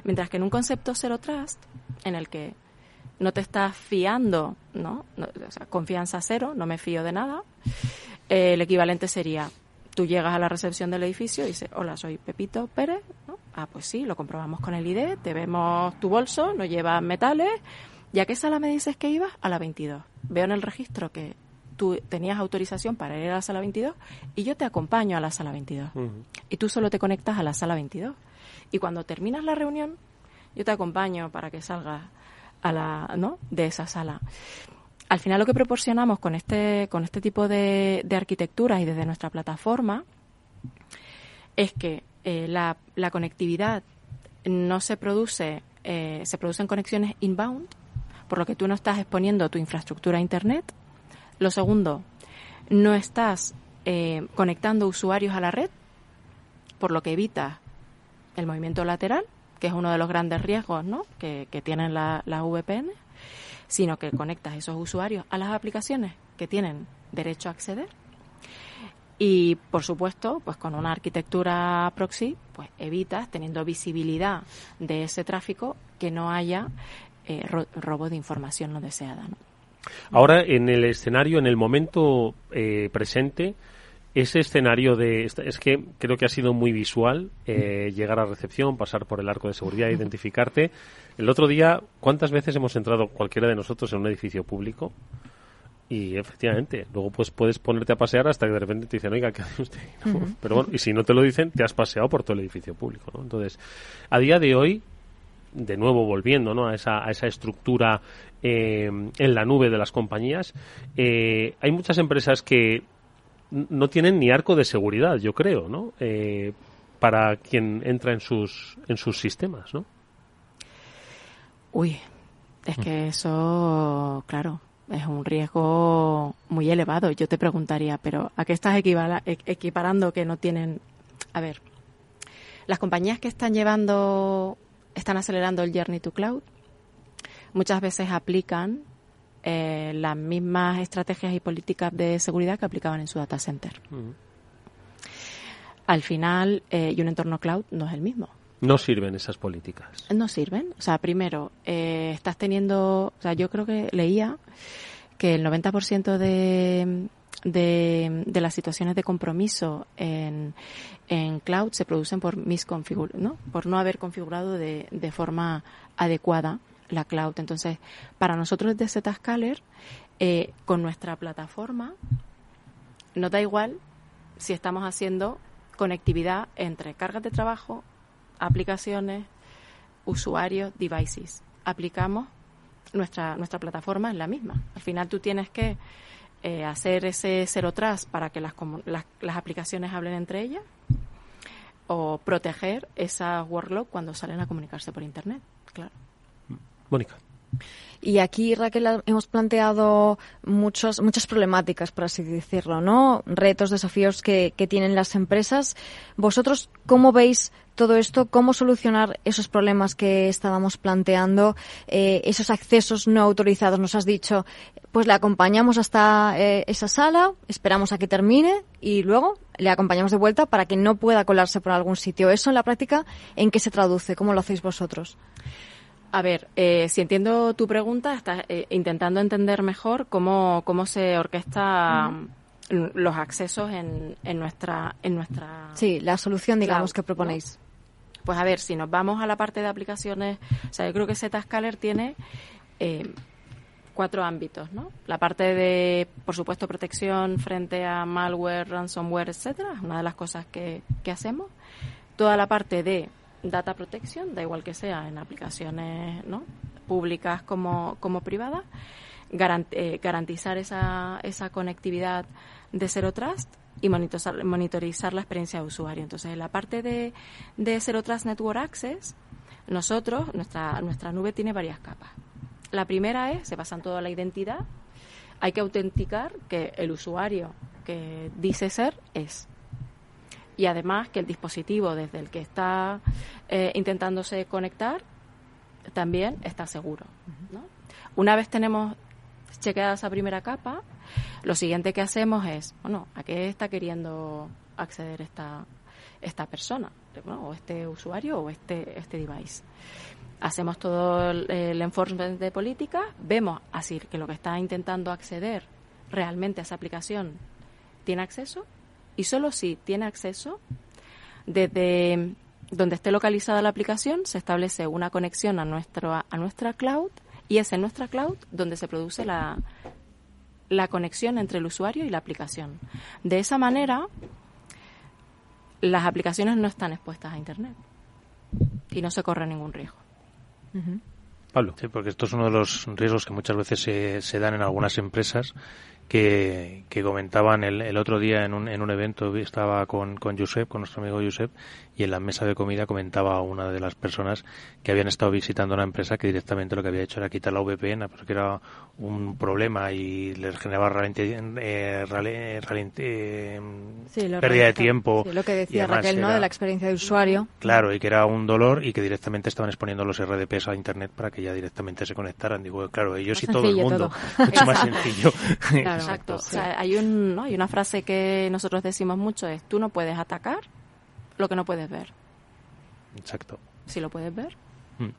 Mientras que en un concepto Zero Trust, en el que no te estás fiando, ¿no? o sea, confianza cero, no me fío de nada, eh, el equivalente sería, tú llegas a la recepción del edificio y dices, hola, soy Pepito Pérez, ¿no? Ah, pues sí, lo comprobamos con el ID, te vemos tu bolso, no llevas metales, ¿y a qué sala me dices que ibas? A la 22. Veo en el registro que tú tenías autorización para ir a la sala 22 y yo te acompaño a la sala 22. Y tú solo te conectas a la sala 22. Y cuando terminas la reunión, yo te acompaño para que salgas a la, ¿no? de esa sala. Al final lo que proporcionamos con este, con este tipo de, de arquitecturas y desde nuestra plataforma es que eh, la, la, conectividad no se produce, eh, se producen conexiones inbound, por lo que tú no estás exponiendo tu infraestructura a Internet. Lo segundo, no estás eh, conectando usuarios a la red, por lo que evitas el movimiento lateral, que es uno de los grandes riesgos ¿no? que, tienen las la VPN, sino que conectas esos usuarios a las aplicaciones que tienen derecho a acceder. Y, por supuesto, pues con una arquitectura proxy, pues evitas, teniendo visibilidad de ese tráfico, que no haya eh, robo de información no deseada. Ahora, en el escenario, en el momento eh, presente, ese escenario de es que creo que ha sido muy visual eh, llegar a recepción pasar por el arco de seguridad identificarte. El otro día cuántas veces hemos entrado cualquiera de nosotros en un edificio público y efectivamente luego pues puedes ponerte a pasear hasta que de repente te dicen oiga qué hace usted pero bueno y si no te lo dicen te has paseado por todo el edificio público ¿no? entonces a día de hoy de nuevo volviendo ¿no? a, esa, a esa estructura eh, en la nube de las compañías eh, hay muchas empresas que no tienen ni arco de seguridad, yo creo, ¿no? Eh, para quien entra en sus, en sus sistemas, ¿no? Uy, es que eso, claro, es un riesgo muy elevado. Yo te preguntaría, pero ¿a qué estás e-, equiparando que no tienen... A ver, las compañías que están llevando, están acelerando el Journey to Cloud, muchas veces aplican eh, las mismas estrategias y políticas de seguridad que aplicaban en su data center. Al final, eh, y un entorno cloud no es el mismo. No sirven esas políticas. No sirven. O sea, primero, eh, estás teniendo, o sea, yo creo que leía que el 90% de, de, de, las situaciones de compromiso en, en cloud se producen por misconfigur ¿no? por no haber configurado de, de forma adecuada la cloud. Entonces, para nosotros desde Zscaler, eh, con nuestra plataforma, no da igual si estamos haciendo conectividad entre cargas de trabajo, aplicaciones, usuarios, devices. Aplicamos nuestra, nuestra plataforma en la misma. Al final tú tienes que eh, hacer ese cero trust para que las, las, las aplicaciones hablen entre ellas o proteger esa workload cuando salen a comunicarse por Internet, claro. Mónica. Y aquí, Raquel, hemos planteado muchos, muchas problemáticas, por así decirlo, ¿no? Retos, desafíos que, tienen las empresas. ¿Vosotros cómo veis todo esto? ¿Cómo solucionar esos problemas que estábamos planteando? Eh, esos accesos no autorizados, nos has dicho, pues le acompañamos hasta eh, esa sala, esperamos a que termine y luego le acompañamos de vuelta para que no pueda colarse por algún sitio. ¿Eso en la práctica en qué se traduce? ¿Cómo lo hacéis vosotros? A ver, eh, si entiendo tu pregunta, estás eh, intentando entender mejor cómo, cómo se orquesta los accesos en, en, nuestra en nuestra sí la solución digamos que proponéis pues a ver si nos vamos a la parte de aplicaciones o sea yo creo que Zscaler tiene eh, cuatro ámbitos, ¿no? La parte de, por supuesto, protección frente a malware, ransomware, etcétera, es una de las cosas que, que hacemos. Toda la parte de data protection, da igual que sea en aplicaciones, ¿no? públicas como, como privadas, eh, garantizar esa, esa conectividad de Zero Trust y monitorizar, monitorizar la experiencia de usuario. Entonces, en la parte de, de Zero Trust Network Access, nosotros, nuestra, nuestra nube tiene varias capas. La primera es, se basa en toda la identidad, hay que autenticar que el usuario que dice ser es. Y además que el dispositivo desde el que está eh, intentándose conectar también está seguro. Una vez tenemos chequeada esa primera capa, lo siguiente que hacemos es, bueno, ¿a qué está queriendo acceder esta, esta persona? o este usuario o este, este device. Hacemos todo el, enforcement de política, vemos así que lo que está intentando acceder realmente a esa aplicación tiene acceso y solo si tiene acceso, desde donde esté localizada la aplicación se establece una conexión a, nuestro, a nuestra cloud y es en nuestra cloud donde se produce la, la conexión entre el usuario y la aplicación. De esa manera, las aplicaciones no están expuestas a Internet y no se corre ningún riesgo. Pablo. Sí, porque esto es uno de los riesgos que muchas veces se, se dan en algunas empresas que, que comentaban el, el, otro día en un, en un evento, estaba con, con Josep, con nuestro amigo Josep, y en la mesa de comida comentaba una de las personas que habían estado visitando una empresa que directamente lo que había hecho era quitar la VPN porque era un problema y les generaba realmente, eh, realmente pérdida de tiempo. Sí, lo que decía Raquel, ¿no? De la experiencia de usuario. Claro, y que era un dolor y que directamente estaban exponiendo los RDPs a Internet para que ya directamente se conectaran. Digo, claro, ellos y todo el mundo. Mucho más sencillo. Exacto. O sea, hay, un, ¿no? hay una frase que nosotros decimos mucho, es tú no puedes atacar lo que no puedes ver. Exacto. Si lo puedes ver. Mm.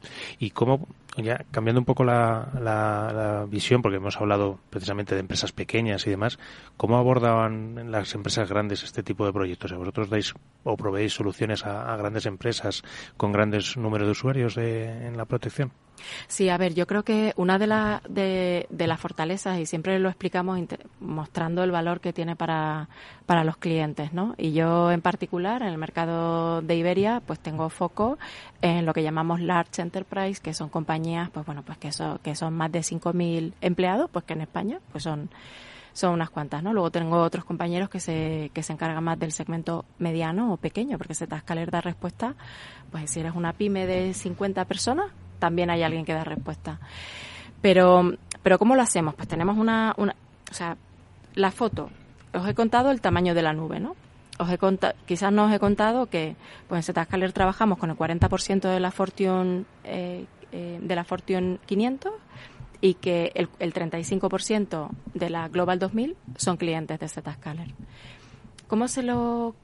¿Y cómo, ya cambiando un poco la, la, visión, porque hemos hablado precisamente de empresas pequeñas y demás, ¿cómo abordaban las empresas grandes este tipo de proyectos? ¿Vosotros dais o proveéis soluciones a, grandes empresas con grandes números de usuarios en la protección? Sí, a ver, yo creo que una de, la, de, las fortalezas, y siempre lo explicamos mostrando el valor que tiene para, los clientes, ¿no? Y yo en particular, en el mercado de Iberia, pues tengo foco en lo que llamamos large enterprise, que son compañías, pues bueno, pues que, son que son más de 5.000 empleados, pues que en España, pues son son unas cuantas, ¿no? Luego tengo otros compañeros que se, que se encargan más del segmento mediano o pequeño, porque se Zscaler da respuesta, pues si eres una pyme de 50 personas, también hay alguien que da respuesta. Pero, pero ¿cómo lo hacemos? Pues tenemos una, una o sea, la foto. Os he contado el tamaño de la nube, ¿no? Os he contado, quizás no os he contado que pues en Zscaler trabajamos con el 40% de la Fortune eh, eh, de la Fortune 500 y que el, el 35% de la Global 2000 son clientes de Zscaler. ¿Cómo se lo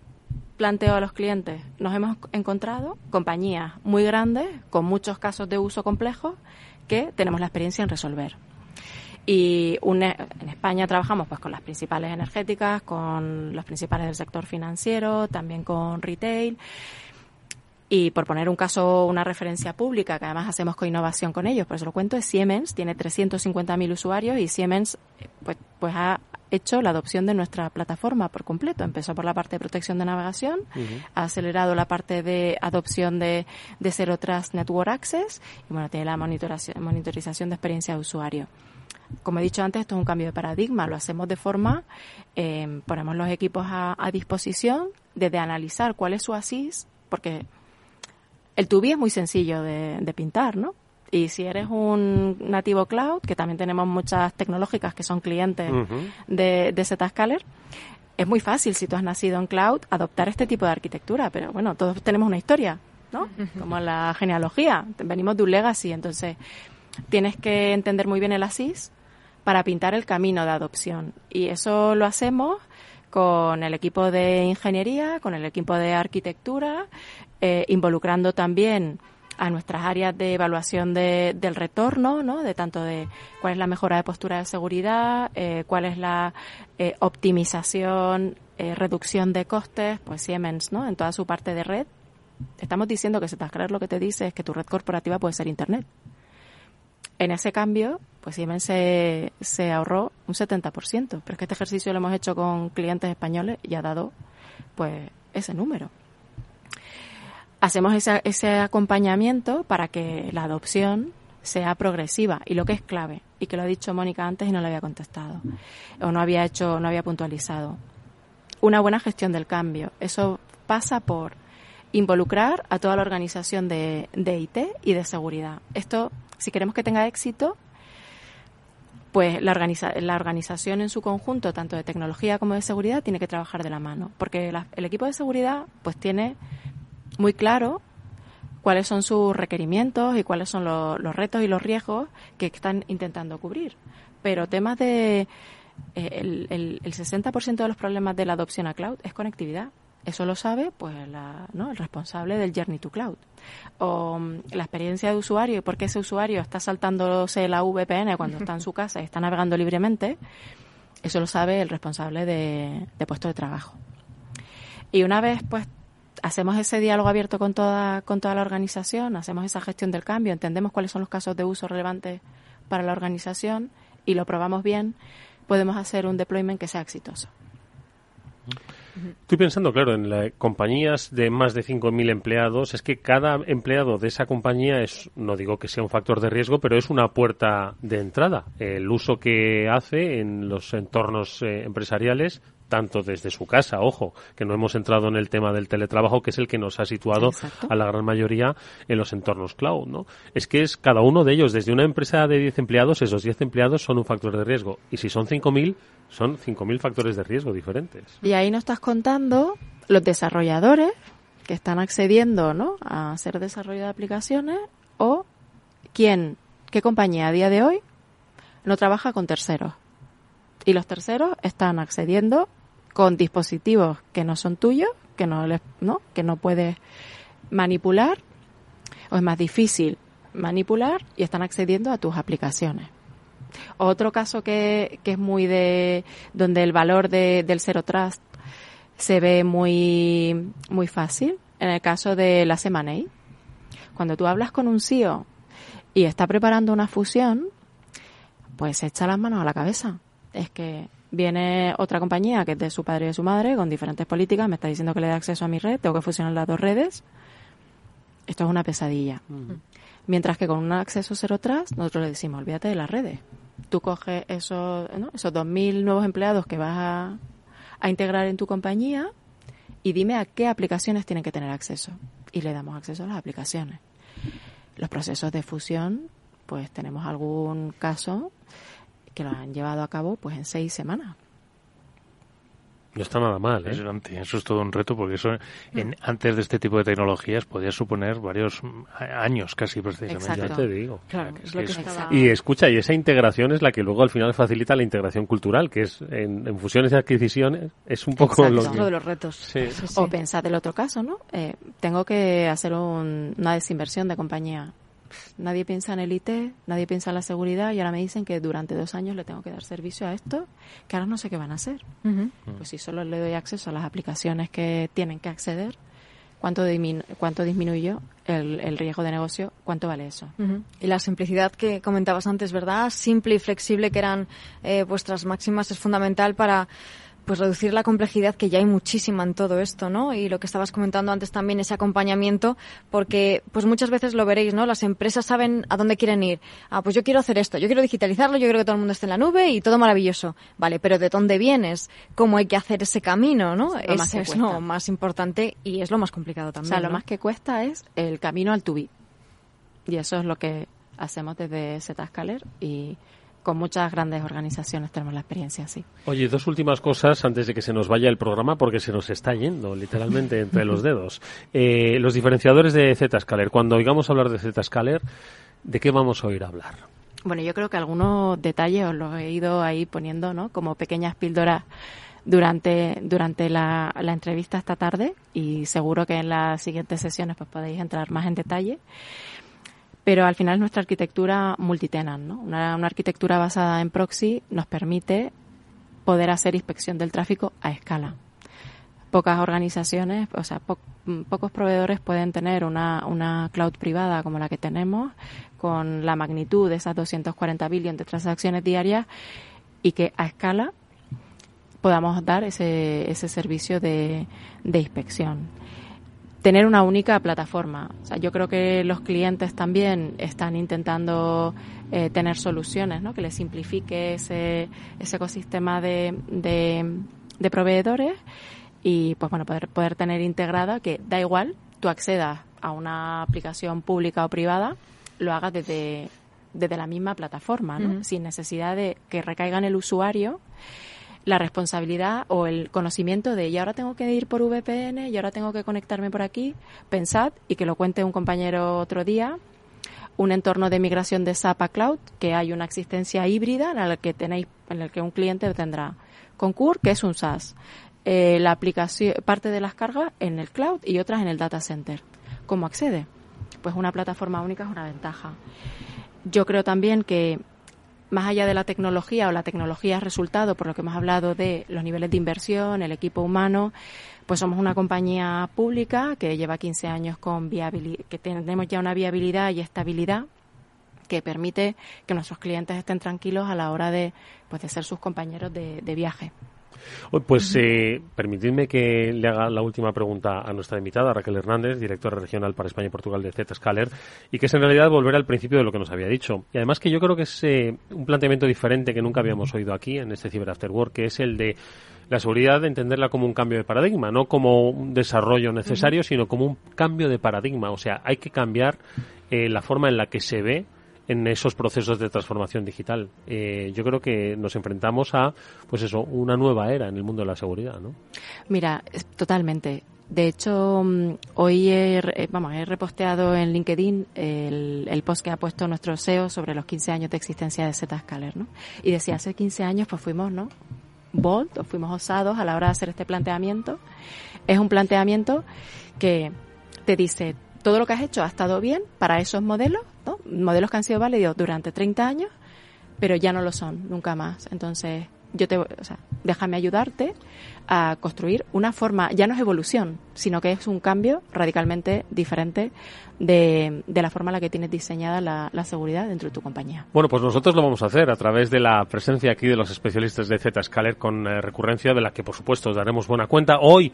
planteo a los clientes? Nos hemos encontrado compañías muy grandes, con muchos casos de uso complejos, que tenemos la experiencia en resolver. Y en España trabajamos pues con las principales energéticas, con los principales del sector financiero, también con retail. Y por poner un caso, una referencia pública, que además hacemos con innovación con ellos, por eso lo cuento, es Siemens, tiene 350.000 usuarios y Siemens pues, pues ha hecho la adopción de nuestra plataforma por completo. Empezó por la parte de protección de navegación, ha acelerado la parte de adopción de, de Zero Trust Network Access y bueno, tiene la monitorización de experiencia de usuario. Como he dicho antes, esto es un cambio de paradigma. Lo hacemos de forma, eh, ponemos los equipos a, disposición desde analizar cuál es su ASIS, porque el tubi es muy sencillo de, de pintar, ¿no? Y si eres un nativo cloud, que también tenemos muchas tecnológicas que son clientes de, de Zscaler, es muy fácil si tú has nacido en cloud adoptar este tipo de arquitectura, pero bueno, todos tenemos una historia, ¿no? Como la genealogía, venimos de un legacy, entonces tienes que entender muy bien el ASIS para pintar el camino de adopción. Y eso lo hacemos con el equipo de ingeniería, con el equipo de arquitectura, eh, involucrando también a nuestras áreas de evaluación de, del retorno, ¿no? De tanto de cuál es la mejora de postura de seguridad, eh, cuál es la eh, optimización, eh, reducción de costes, pues Siemens, ¿no? En toda su parte de red. Estamos diciendo que creer lo que te dice es que tu red corporativa puede ser Internet. En ese cambio, pues Siemens se, se ahorró un 70%, pero es que este ejercicio lo hemos hecho con clientes españoles y ha dado pues ese número. Hacemos ese, acompañamiento para que la adopción sea progresiva y lo que es clave y que lo ha dicho Mónica antes y no lo había contestado o no había hecho no había puntualizado una buena gestión del cambio eso pasa por involucrar a toda la organización de, de IT y de seguridad esto si queremos que tenga éxito pues la, organiza la organización en su conjunto, tanto de tecnología como de seguridad, tiene que trabajar de la mano. Porque la, el equipo de seguridad pues tiene muy claro cuáles son sus requerimientos y cuáles son los, retos y los riesgos que están intentando cubrir. Pero temas de... Eh, el, el, el 60% de los problemas de la adopción a cloud es conectividad. Eso lo sabe pues la, ¿no? el responsable del Journey to Cloud. O um, la experiencia de usuario y por qué ese usuario está saltándose la VPN cuando está en su casa y está navegando libremente, eso lo sabe el responsable de, de puesto de trabajo. Y una vez pues hacemos ese diálogo abierto con toda, con toda la organización, hacemos esa gestión del cambio, entendemos cuáles son los casos de uso relevantes para la organización y lo probamos bien, podemos hacer un deployment que sea exitoso. Estoy pensando, claro, en la, compañías de más de 5.000 empleados. Es que cada empleado de esa compañía es, no digo que sea un factor de riesgo, pero es una puerta de entrada. El uso que hace en los entornos eh, empresariales tanto desde su casa, ojo, que no hemos entrado en el tema del teletrabajo, que es el que nos ha situado Exacto. a la gran mayoría en los entornos cloud, ¿no? Es que es cada uno de ellos, desde una empresa de 10 empleados, esos 10 empleados son un factor de riesgo. Y si son 5.000, son 5.000 factores de riesgo diferentes. Y ahí nos estás contando los desarrolladores que están accediendo ¿no? a hacer desarrollo de aplicaciones o quién, qué compañía a día de hoy no trabaja con terceros. Y los terceros están accediendo con dispositivos que no son tuyos, que no, les, ¿no? que no puedes manipular, o es más difícil manipular, y están accediendo a tus aplicaciones. Otro caso que, que es muy de, donde el valor de, del Zero Trust se ve muy, muy fácil, en el caso de la Semanei. Cuando tú hablas con un CEO y está preparando una fusión, pues echa las manos a la cabeza. Es que viene otra compañía que es de su padre y de su madre, con diferentes políticas, me está diciendo que le dé acceso a mi red, tengo que fusionar las dos redes. Esto es una pesadilla. Mientras que con un acceso cero trust, nosotros le decimos, olvídate de las redes. Tú coges esos, ¿no? esos 2.000 nuevos empleados que vas a, a integrar en tu compañía y dime a qué aplicaciones tienen que tener acceso. Y le damos acceso a las aplicaciones. Los procesos de fusión, pues tenemos algún caso que lo han llevado a cabo pues en seis semanas. No está nada mal, ¿eh? Eso es todo un reto porque eso en, antes de este tipo de tecnologías podía suponer varios mm, a- años casi precisamente. Exacto. Ya te digo. Claro, es lo que es- estaba... Y escucha, y esa integración es la que luego al final facilita la integración cultural, que es en, en fusiones y adquisiciones, es un poco Exacto. lo Es que... uno de los retos. Sí. Sí, sí. O pensad el otro caso, ¿no? Eh, tengo que hacer un- una desinversión de compañía. Nadie piensa en el IT, nadie piensa en la seguridad y ahora me dicen que durante dos años le tengo que dar servicio a esto, que ahora no sé qué van a hacer. Ujú. Pues si solo le doy acceso a las aplicaciones que tienen que acceder, ¿cuánto, diminu- cuánto disminuyó el, el riesgo de negocio? ¿Cuánto vale eso? Y la simplicidad que comentabas antes, ¿verdad? Simple y flexible, que eran eh, vuestras máximas, es fundamental para pues reducir la complejidad que ya hay muchísima en todo esto, ¿no? Y lo que estabas comentando antes también, ese acompañamiento, porque pues muchas veces lo veréis, ¿no? Las empresas saben a dónde quieren ir. Ah, pues yo quiero hacer esto, yo quiero digitalizarlo, yo quiero que todo el mundo esté en la nube y todo maravilloso. Vale, pero ¿de dónde vienes? ¿Cómo hay que hacer ese camino, no? Es lo más es lo importante y es lo más complicado O también. sea, lo ¿no? más que cuesta es el camino al to be. Y eso es lo que hacemos desde Zscaler y con muchas grandes organizaciones tenemos la experiencia así. Oye, dos últimas cosas antes de que se nos vaya el programa, porque se nos está yendo literalmente entre los dedos. Eh, los diferenciadores de Zscaler. Cuando oigamos hablar de Zscaler, ¿de qué vamos a oír hablar? Bueno, yo creo que algunos detalles os los he ido ahí poniendo, ¿no? Como pequeñas píldoras durante, durante la, la entrevista esta tarde y seguro que en las siguientes sesiones pues podéis entrar más en detalle. Pero al final es nuestra arquitectura multitenant, ¿no? Una, arquitectura basada en proxy nos permite poder hacer inspección del tráfico a escala. pocas organizaciones, o sea, pocos proveedores pueden tener una, una cloud privada como la que tenemos, con la magnitud de esas 240 billones de transacciones diarias y que a escala podamos dar ese, ese servicio de, de inspección tener una única plataforma. O sea, yo creo que los clientes también están intentando eh, tener soluciones, ¿no? Que les simplifique ese, ese ecosistema de, de, proveedores y, pues bueno, poder, poder tener integrada que da igual, tú accedas a una aplicación pública o privada, lo hagas desde, desde la misma plataforma, ¿no? Sin necesidad de que recaiga en el usuario la responsabilidad o el conocimiento de y ahora tengo que ir por VPN y ahora tengo que conectarme por aquí, pensad y que lo cuente un compañero otro día, un entorno de migración de SAP a cloud, que hay una existencia híbrida en el que tenéis, en el que un cliente tendrá Concur, que es un SaaS, eh, la aplicación, parte de las cargas en el cloud y otras en el data center. ¿Cómo accede? Pues una plataforma única es una ventaja. Yo creo también que más allá de la tecnología o la tecnología es resultado, por lo que hemos hablado de los niveles de inversión, el equipo humano, pues somos una compañía pública que lleva 15 años con viabilidad, que tenemos ya una viabilidad y estabilidad que permite que nuestros clientes estén tranquilos a la hora de, pues, de ser sus compañeros de viaje. Pues eh, permitidme que le haga la última pregunta a nuestra invitada, Raquel Hernández, directora regional para España y Portugal de Zscaler, y que es en realidad volver al principio de lo que nos había dicho. Y además que yo creo que es eh, un planteamiento diferente que nunca habíamos oído aquí en este Cyber After Work, que es el de la seguridad de entenderla como un cambio de paradigma, no como un desarrollo necesario, sino como un cambio de paradigma. O sea, hay que cambiar eh, la forma en la que se ve en esos procesos de transformación digital. Eh, yo creo que nos enfrentamos a, pues eso, una nueva era en el mundo de la seguridad, ¿no? Mira, totalmente. De hecho, mm, hoy he, eh, vamos, he reposteado en LinkedIn el, post que ha puesto nuestro SEO sobre los 15 años de existencia de Zscaler, ¿no? Y decía, hace 15 años pues fuimos, ¿no? Bold, o fuimos osados a la hora de hacer este planteamiento. Es un planteamiento que te dice, todo lo que has hecho ha estado bien para esos modelos, ¿no? Modelos que han sido válidos durante 30 años, pero ya no lo son, nunca más. Entonces, yo te, o sea, déjame ayudarte a construir una forma, ya no es evolución, sino que es un cambio radicalmente diferente de, de la forma en la que tienes diseñada la, la, seguridad dentro de tu compañía. Bueno, pues nosotros lo vamos a hacer a través de la presencia aquí de los especialistas de Zscaler con eh, recurrencia, de la que por supuesto daremos buena cuenta. Hoy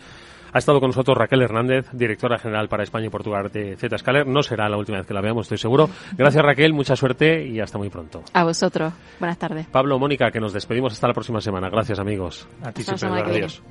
ha estado con nosotros Raquel Hernández, directora general para España y Portugal de Zscaler. No será la última vez que la veamos, estoy seguro. Gracias Raquel, mucha suerte y hasta muy pronto. A vosotros. Buenas tardes. Pablo, Mónica, que nos despedimos hasta la próxima semana. Gracias amigos. A ti siempre. Adiós.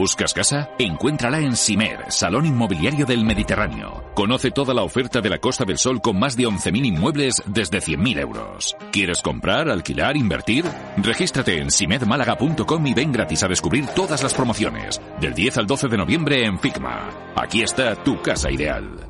¿Buscas casa? Encuéntrala en Simer, Salón Inmobiliario del Mediterráneo. Conoce toda la oferta de la Costa del Sol con más de 11.000 inmuebles desde 100.000 euros. ¿Quieres comprar, alquilar, invertir? Regístrate en simedmálaga.com y ven gratis a descubrir todas las promociones. Del 10 al 12 de noviembre en Figma. Aquí está tu casa ideal.